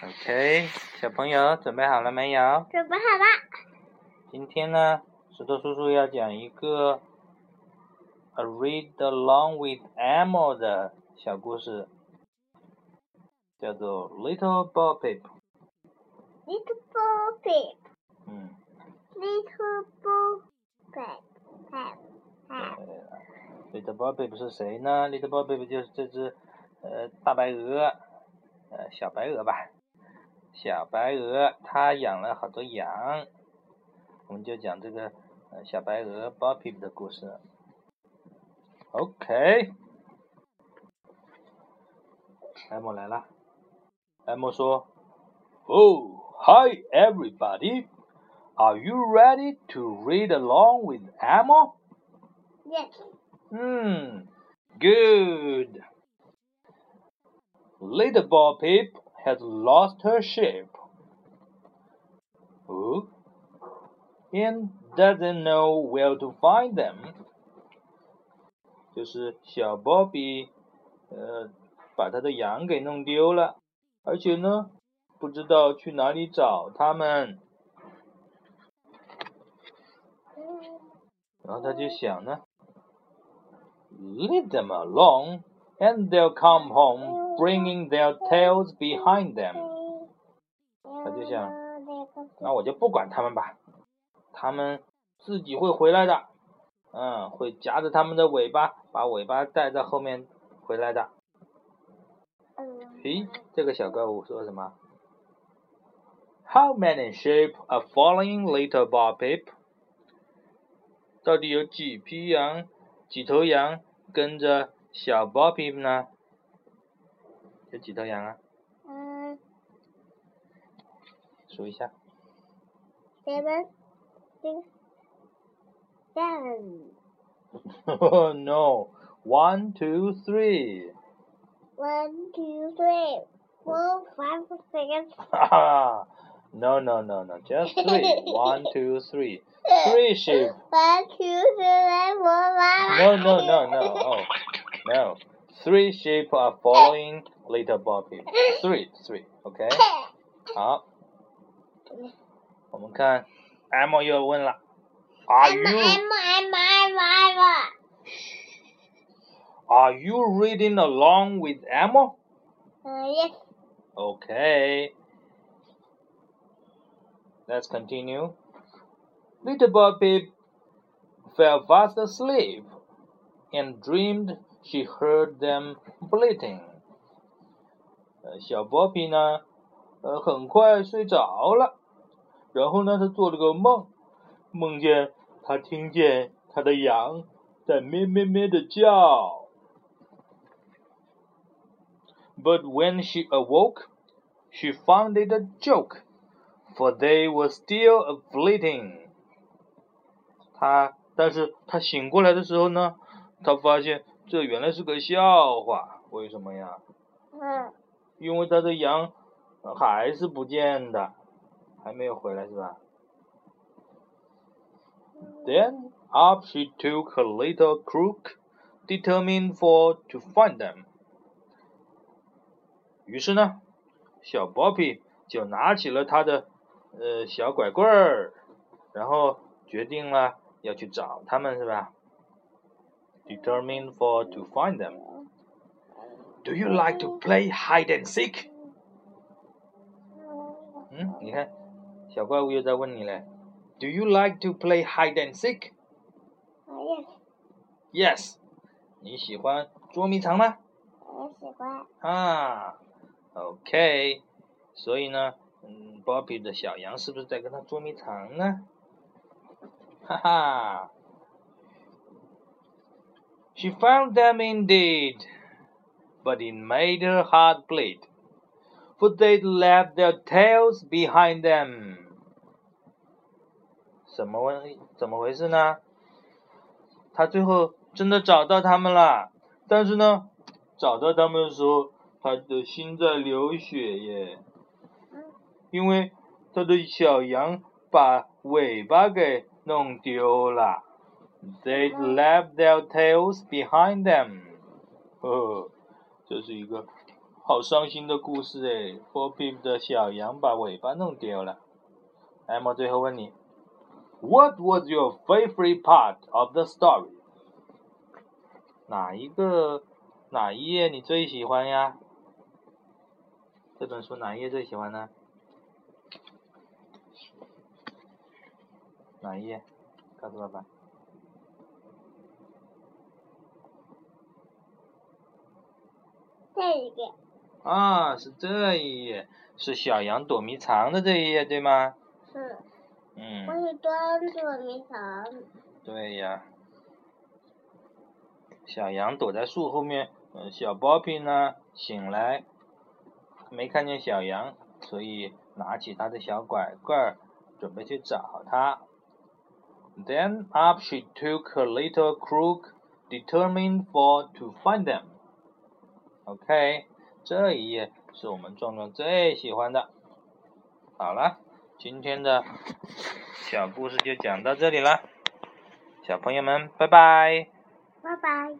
OK，小朋友准备好了没有？准备好了。今天呢，石头叔叔要讲一个《A Read Along with Elmo》的小故事，叫做《Little Bo Peep》。Little Bo Peep, 嗯，Little Bo Peep, Peep, 对 Peep. 了，Little Bo Peep 是谁呢？Little Bo Peep 就是这只呃大白鹅，呃小白鹅吧。小白鹅它养了好多羊，我们就讲这个呃小白鹅 Bo Peep 的故事。OK，艾莫来了，艾莫说：“Oh, hi everybody, are you ready to read along with Elmo?” Yes. Hmm, good. Little Bo Peep has lost her sheep. Oh, and doesn't know where to find them. 就是小波比，呃，把他的羊给弄丢了，而且呢，不知道去哪里找它们。然后他就想呢，Lead them along, and they'll come home, bringing their tails behind them。他就想，那我就不管他们吧，他们自己会回来的，嗯，会夹着他们的尾巴，把尾巴带在后面回来的。咦，这个小怪物说什么？How many sheep are following little Bo Peep？到底有几匹羊、几头羊跟着小 Bo Peep 呢？有几头羊啊？嗯数一下。 ，seven, six, seven. Oh no! One, two, three. One, two, three, four, five, six. no, no, no, no. Just three. One, two, three. Three sheep. One, two, three, four, five. No, no, no, no. Oh, no. Three sheep are following little Bobby. Three, three. OK. 好，我们看 Emma 又问了，Are M you M M M M. Are you reading along with Emma? Uh, yes. Okay. Let's continue. Little Bobby fell fast asleep and dreamed she heard them bleating. 小 Bobby 呢，呃，很快睡着了。然后呢，他做了个梦，梦见他听见他的羊在咩咩咩的叫。But when she awoke, she found it a joke, for they were still a fleeting. 他，但是他醒过来的时候呢，他发现这原来是个笑话。为什么呀？嗯因为他的羊还是不见的，还没有回来是吧？Then up she took her little crook, determined for to find them. 于是呢，小 Bobby 就拿起了他的呃小拐棍儿，然后决定了要去找他们，是吧？Determined for to find them. Do you like to play hide and seek？嗯，你看，小怪物又在问你嘞。Do you like to play hide and seek？ Uh, yes. Yes，你喜欢捉迷藏吗？我喜欢。啊，OK，所以呢，嗯，Bobby 的小羊是不是在跟他捉迷藏呢？哈哈，She found them indeed, But it made her heart bleed, for they'd left their tails behind them. 怎么问？怎么回事呢？他最后真的找到他们了，但是呢，找到他们的时候，他的心在流血耶，因为他的小羊把尾巴给弄丢了。They'd left their tails behind them。呵呵，这是一个好伤心的故事哎 f o r Pip 的小羊把尾巴弄丢了。艾莫最后问你，What was your favorite part of the story？哪一个哪一页你最喜欢呀？这本书哪一页最喜欢呢？哪一页？告诉爸爸。这一页。啊，是这一页，是小羊躲迷藏的这一页，对吗？是。嗯。我是端躲迷藏。对呀。小羊躲在树后面，嗯，小包皮呢醒来，没看见小羊，所以拿起他的小拐棍，准备去找他。Then up she took her little crook, determined for to find them. OK，这一页是我们壮壮最喜欢的。好了，今天的小故事就讲到这里了，小朋友们，拜拜。拜拜。